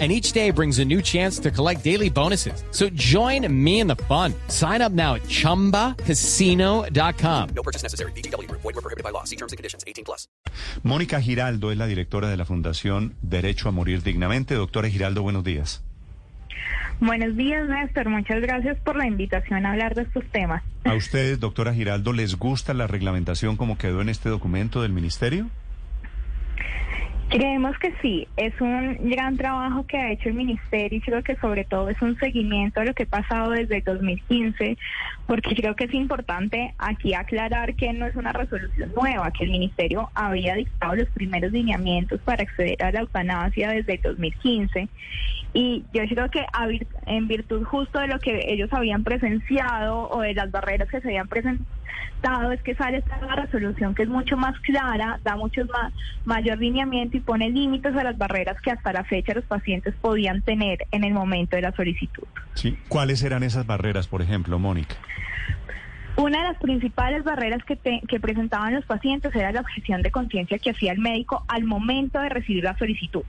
and each day brings a new chance to collect daily bonuses. So join me in the fun. Sign up now at ChumbaCasino.com. No purchase necessary. BGW. Void were prohibited by law. See terms and conditions. 18 plus. Mónica Giraldo es la directora de la Fundación Derecho a Morir Dignamente. Doctora Giraldo, buenos días. Buenos días, Néstor. Muchas gracias por la invitación a hablar de estos temas. ¿A ustedes, doctora Giraldo, les gusta la reglamentación como quedó en este documento del ministerio? Creemos que sí, es un gran trabajo que ha hecho el Ministerio y creo que sobre todo es un seguimiento a lo que ha pasado desde el 2015, porque creo que es importante aquí aclarar que no es una resolución nueva, que el Ministerio había dictado los primeros lineamientos para acceder a la eutanasia desde el 2015 y yo creo que en virtud justo de lo que ellos habían presenciado o de las barreras que se habían presentado, es que sale esta resolución que es mucho más clara, da mucho más mayor lineamiento y pone límites a las barreras que hasta la fecha los pacientes podían tener en el momento de la solicitud. Sí. ¿Cuáles eran esas barreras, por ejemplo, Mónica? Una de las principales barreras que, que presentaban los pacientes era la objeción de conciencia que hacía el médico al momento de recibir la solicitud.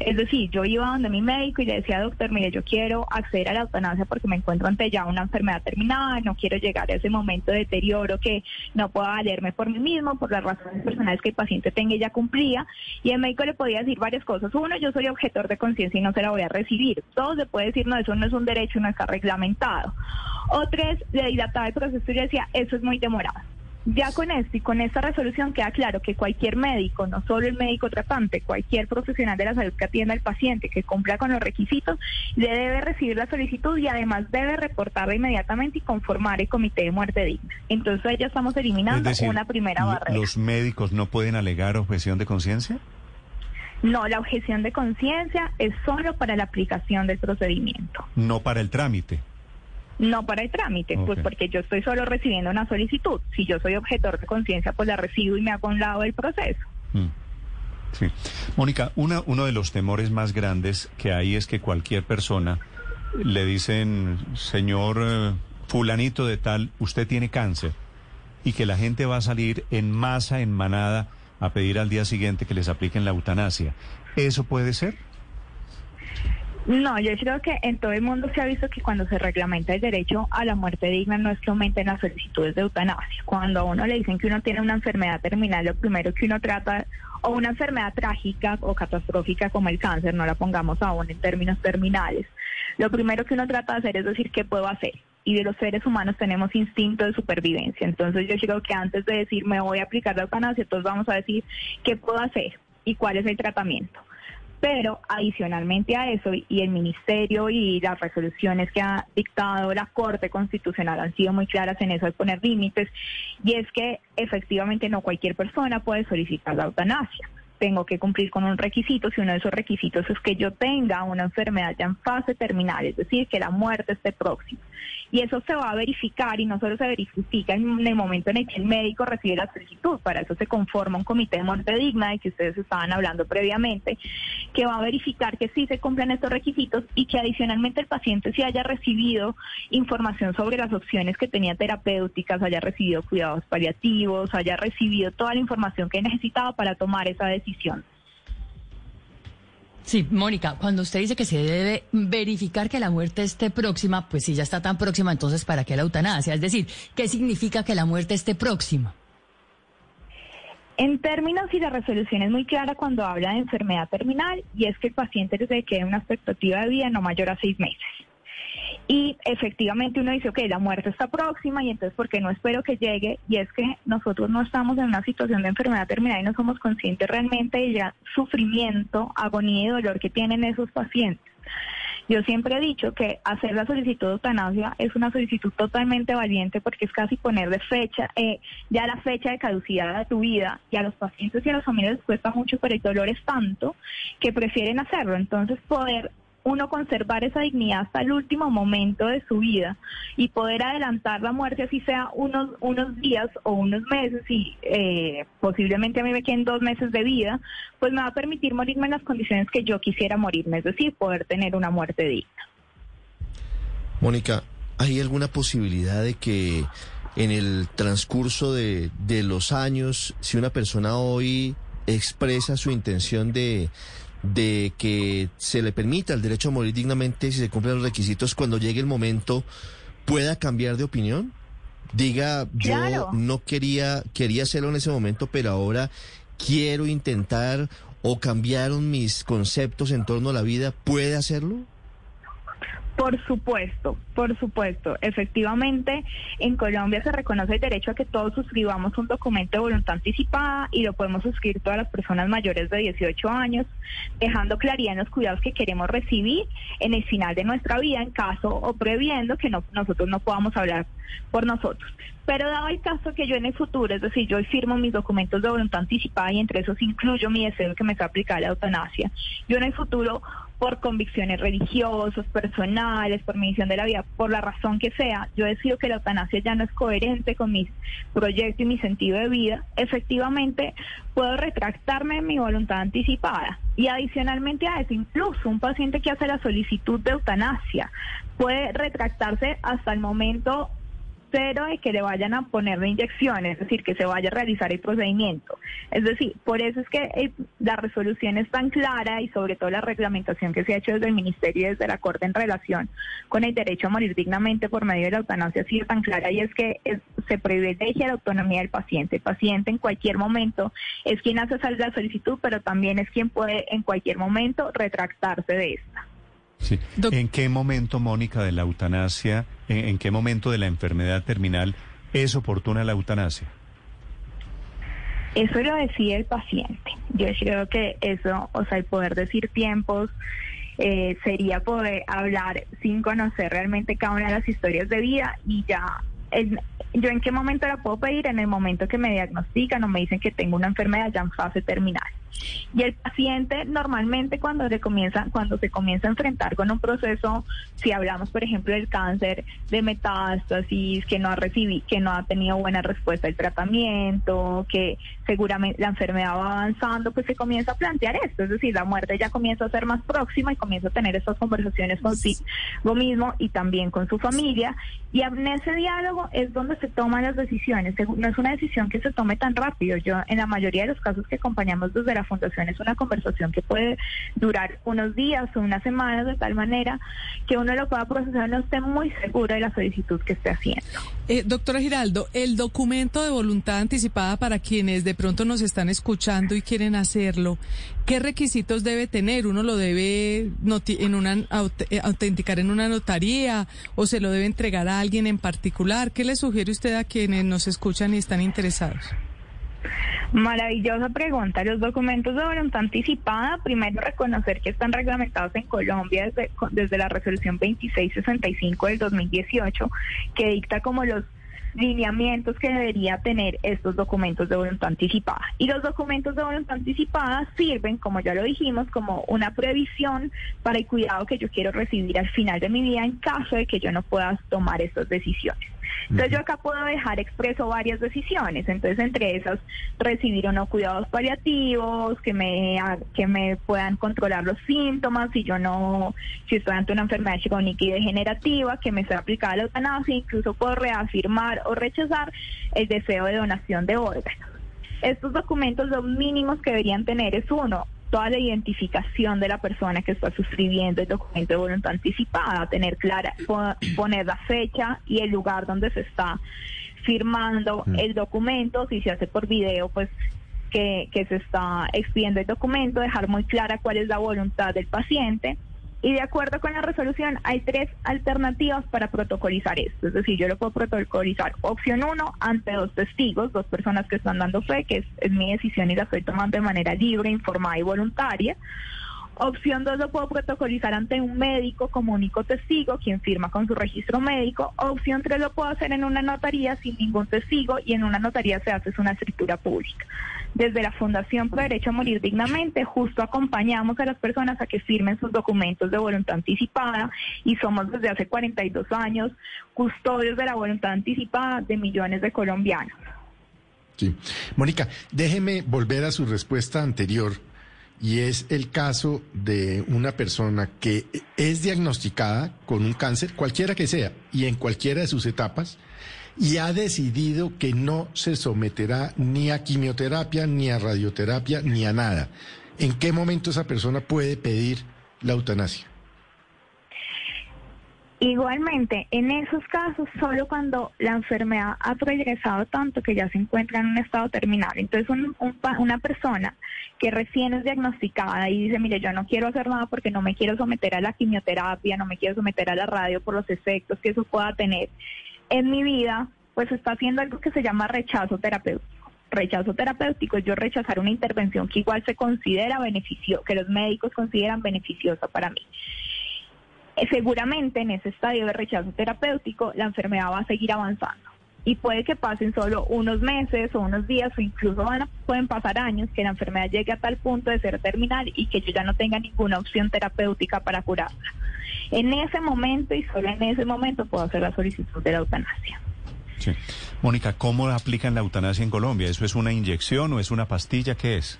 Es decir, yo iba donde mi médico y le decía, doctor, mire, yo quiero acceder a la eutanasia porque me encuentro ante ya una enfermedad terminal, no quiero llegar a ese momento de deterioro que no pueda valerme por mí mismo, por las razones personales que el paciente tenga y ya cumplía. Y el médico le podía decir varias cosas. Uno, yo soy objetor de conciencia y no se la voy a recibir. Dos, se puede decir, no, eso no es un derecho, no está reglamentado. O tres, le dilataba el proceso y decía, eso es muy demorado. Ya con esto y con esta resolución queda claro que cualquier médico, no solo el médico tratante, cualquier profesional de la salud que atienda al paciente, que cumpla con los requisitos, le debe recibir la solicitud y además debe reportarla inmediatamente y conformar el comité de muerte digna. Entonces ya estamos eliminando una primera barrera. ¿Los médicos no pueden alegar objeción de conciencia? No, la objeción de conciencia es solo para la aplicación del procedimiento. No para el trámite. No para el trámite, pues porque yo estoy solo recibiendo una solicitud. Si yo soy objetor de conciencia, pues la recibo y me hago un lado del proceso. Mm. Sí. Mónica, una, uno de los temores más grandes que hay es que cualquier persona le dicen, señor eh, fulanito de tal, usted tiene cáncer, y que la gente va a salir en masa, en manada, a pedir al día siguiente que les apliquen la eutanasia. ¿Eso puede ser? No, yo creo que en todo el mundo se ha visto que cuando se reglamenta el derecho a la muerte digna no es que aumenten las solicitudes de eutanasia. Cuando a uno le dicen que uno tiene una enfermedad terminal, lo primero que uno trata, o una enfermedad trágica o catastrófica como el cáncer, no la pongamos aún en términos terminales, lo primero que uno trata de hacer es decir qué puedo hacer. Y de los seres humanos tenemos instinto de supervivencia. Entonces yo creo que antes de decir me voy a aplicar la eutanasia, todos vamos a decir qué puedo hacer y cuál es el tratamiento. Pero adicionalmente a eso, y el Ministerio y las resoluciones que ha dictado la Corte Constitucional han sido muy claras en eso de poner límites, y es que efectivamente no cualquier persona puede solicitar la eutanasia tengo que cumplir con un requisito, si uno de esos requisitos es que yo tenga una enfermedad ya en fase terminal, es decir, que la muerte esté próxima. Y eso se va a verificar y no solo se verifica en el momento en el que el médico recibe la solicitud, para eso se conforma un comité de muerte digna de que ustedes estaban hablando previamente, que va a verificar que sí se cumplen estos requisitos y que adicionalmente el paciente sí haya recibido información sobre las opciones que tenía terapéuticas, haya recibido cuidados paliativos, haya recibido toda la información que necesitaba para tomar esa decisión Sí, Mónica, cuando usted dice que se debe verificar que la muerte esté próxima, pues si ya está tan próxima, entonces ¿para qué la eutanasia? Es decir, ¿qué significa que la muerte esté próxima? En términos y la resolución es muy clara cuando habla de enfermedad terminal y es que el paciente le quede una expectativa de vida no mayor a seis meses. Y efectivamente uno dice, ok, la muerte está próxima y entonces, ¿por qué no espero que llegue? Y es que nosotros no estamos en una situación de enfermedad terminal y no somos conscientes realmente del sufrimiento, agonía y dolor que tienen esos pacientes. Yo siempre he dicho que hacer la solicitud de eutanasia es una solicitud totalmente valiente porque es casi poner de fecha, eh, ya la fecha de caducidad de tu vida y a los pacientes y a las familias les cuesta mucho, pero el dolor es tanto que prefieren hacerlo. Entonces poder uno conservar esa dignidad hasta el último momento de su vida y poder adelantar la muerte, así sea unos, unos días o unos meses y eh, posiblemente a mí me queden dos meses de vida, pues me va a permitir morirme en las condiciones que yo quisiera morirme, es decir, poder tener una muerte digna. Mónica, ¿hay alguna posibilidad de que en el transcurso de, de los años, si una persona hoy expresa su intención de, de que se le permita el derecho a morir dignamente si se cumplen los requisitos, cuando llegue el momento, pueda cambiar de opinión? Diga, yo no quería, quería hacerlo en ese momento, pero ahora quiero intentar o cambiaron mis conceptos en torno a la vida, ¿puede hacerlo? Por supuesto, por supuesto. Efectivamente, en Colombia se reconoce el derecho a que todos suscribamos un documento de voluntad anticipada y lo podemos suscribir todas las personas mayores de 18 años, dejando claridad en los cuidados que queremos recibir en el final de nuestra vida, en caso o previendo que no, nosotros no podamos hablar por nosotros. Pero dado el caso que yo en el futuro, es decir, yo firmo mis documentos de voluntad anticipada y entre esos incluyo mi deseo de que me sea aplicada la eutanasia, yo en el futuro por convicciones religiosas, personales, por mi visión de la vida, por la razón que sea, yo decido que la eutanasia ya no es coherente con mi proyecto y mi sentido de vida, efectivamente puedo retractarme de mi voluntad anticipada. Y adicionalmente a eso, incluso un paciente que hace la solicitud de eutanasia puede retractarse hasta el momento cero de que le vayan a ponerle inyecciones, es decir, que se vaya a realizar el procedimiento. Es decir, por eso es que eh, la resolución es tan clara y sobre todo la reglamentación que se ha hecho desde el Ministerio y desde la Corte en relación con el derecho a morir dignamente por medio de la eutanasia ha sido tan clara y es que es- se privilegia la autonomía del paciente. El paciente en cualquier momento es quien hace salir la solicitud, pero también es quien puede en cualquier momento retractarse de esta. Sí. ¿En qué momento, Mónica, de la eutanasia, en, en qué momento de la enfermedad terminal es oportuna la eutanasia? Eso lo decide el paciente. Yo creo que eso, o sea, el poder decir tiempos eh, sería poder hablar sin conocer realmente cada una de las historias de vida y ya. el- yo en qué momento la puedo pedir en el momento que me diagnostican o me dicen que tengo una enfermedad ya en fase terminal. Y el paciente normalmente cuando se comienza, cuando se comienza a enfrentar con un proceso, si hablamos por ejemplo del cáncer de metástasis, que no ha recibido, que no ha tenido buena respuesta al tratamiento, que seguramente la enfermedad va avanzando, pues se comienza a plantear esto, es decir, la muerte ya comienza a ser más próxima y comienza a tener estas conversaciones consigo mismo y también con su familia. Y en ese diálogo es donde se toman las decisiones. No es una decisión que se tome tan rápido. Yo, en la mayoría de los casos que acompañamos desde la fundación, es una conversación que puede durar unos días o unas semanas de tal manera que uno lo pueda procesar no esté muy seguro de la solicitud que esté haciendo. Eh, doctora Giraldo, el documento de voluntad anticipada para quienes de pronto nos están escuchando y quieren hacerlo, ¿qué requisitos debe tener? ¿Uno lo debe en una, eh, autenticar en una notaría o se lo debe entregar a alguien en particular? ¿Qué le sugiere usted a quienes nos escuchan y están interesados? Maravillosa pregunta. Los documentos de voluntad anticipada, primero reconocer que están reglamentados en Colombia desde, desde la resolución 2665 del 2018, que dicta como los lineamientos que debería tener estos documentos de voluntad anticipada. Y los documentos de voluntad anticipada sirven, como ya lo dijimos, como una previsión para el cuidado que yo quiero recibir al final de mi vida en caso de que yo no pueda tomar estas decisiones. Entonces yo acá puedo dejar expreso varias decisiones, entonces entre esas recibir unos cuidados paliativos que me que me puedan controlar los síntomas si yo no si estoy ante una enfermedad crónica y degenerativa, que me sea aplicada la eutanasia, incluso puedo reafirmar o rechazar el deseo de donación de órganos. Estos documentos lo mínimos que deberían tener es uno, toda la identificación de la persona que está suscribiendo el documento de voluntad anticipada, tener clara, po- poner la fecha y el lugar donde se está firmando el documento, si se hace por video, pues que, que se está expidiendo el documento, dejar muy clara cuál es la voluntad del paciente. Y de acuerdo con la resolución, hay tres alternativas para protocolizar esto. Es decir, yo lo puedo protocolizar. Opción uno, ante dos testigos, dos personas que están dando fe, que es, es mi decisión y la estoy tomando de manera libre, informada y voluntaria. Opción 2 lo puedo protocolizar ante un médico como único testigo, quien firma con su registro médico. Opción 3 lo puedo hacer en una notaría sin ningún testigo y en una notaría se hace una escritura pública. Desde la Fundación por Derecho a Morir Dignamente, justo acompañamos a las personas a que firmen sus documentos de voluntad anticipada y somos desde hace 42 años custodios de la voluntad anticipada de millones de colombianos. Sí. Mónica, déjeme volver a su respuesta anterior y es el caso de una persona que es diagnosticada con un cáncer, cualquiera que sea, y en cualquiera de sus etapas, y ha decidido que no se someterá ni a quimioterapia, ni a radioterapia, ni a nada. ¿En qué momento esa persona puede pedir la eutanasia? Igualmente, en esos casos, solo cuando la enfermedad ha progresado tanto que ya se encuentra en un estado terminal. Entonces, una persona que recién es diagnosticada y dice, mire, yo no quiero hacer nada porque no me quiero someter a la quimioterapia, no me quiero someter a la radio por los efectos que eso pueda tener en mi vida, pues está haciendo algo que se llama rechazo terapéutico. Rechazo terapéutico es yo rechazar una intervención que igual se considera beneficio, que los médicos consideran beneficiosa para mí. Eh, seguramente en ese estadio de rechazo terapéutico la enfermedad va a seguir avanzando y puede que pasen solo unos meses o unos días o incluso van pueden pasar años que la enfermedad llegue a tal punto de ser terminal y que yo ya no tenga ninguna opción terapéutica para curarla. En ese momento y solo en ese momento puedo hacer la solicitud de la eutanasia. Sí. Mónica, ¿cómo aplican la eutanasia en Colombia? ¿Eso es una inyección o es una pastilla? ¿Qué es?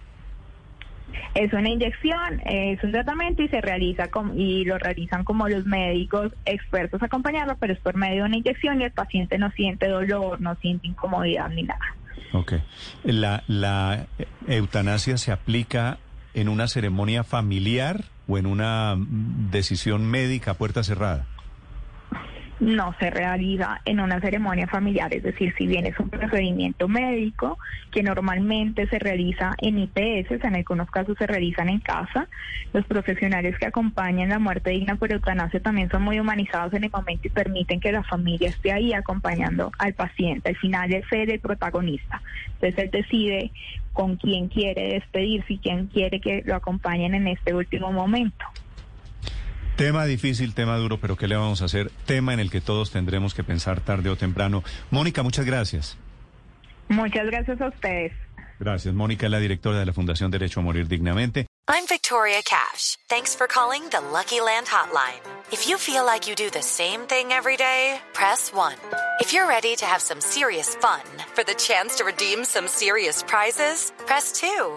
Es una inyección, es un tratamiento y se realiza y lo realizan como los médicos expertos acompañarlo, pero es por medio de una inyección y el paciente no siente dolor, no siente incomodidad ni nada. Ok. ¿La, la eutanasia se aplica en una ceremonia familiar o en una decisión médica a puerta cerrada? No se realiza en una ceremonia familiar, es decir, si bien es un procedimiento médico que normalmente se realiza en IPS, en algunos casos se realizan en casa, los profesionales que acompañan la muerte digna por eutanasia también son muy humanizados en el momento y permiten que la familia esté ahí acompañando al paciente. Al final es él el protagonista, entonces él decide con quién quiere despedirse y quién quiere que lo acompañen en este último momento. Tema difícil, tema duro, pero ¿qué le vamos a hacer? Tema en el que todos tendremos que pensar tarde o temprano. Mónica, muchas gracias. Muchas gracias a ustedes. Gracias. Mónica la directora de la Fundación Derecho a Morir Dignamente. I'm Victoria Cash. Thanks for calling the Lucky Land Hotline. If you feel like you do the same thing every day, press 1. If you're ready to have some serious fun for the chance to redeem some serious prizes, press 2.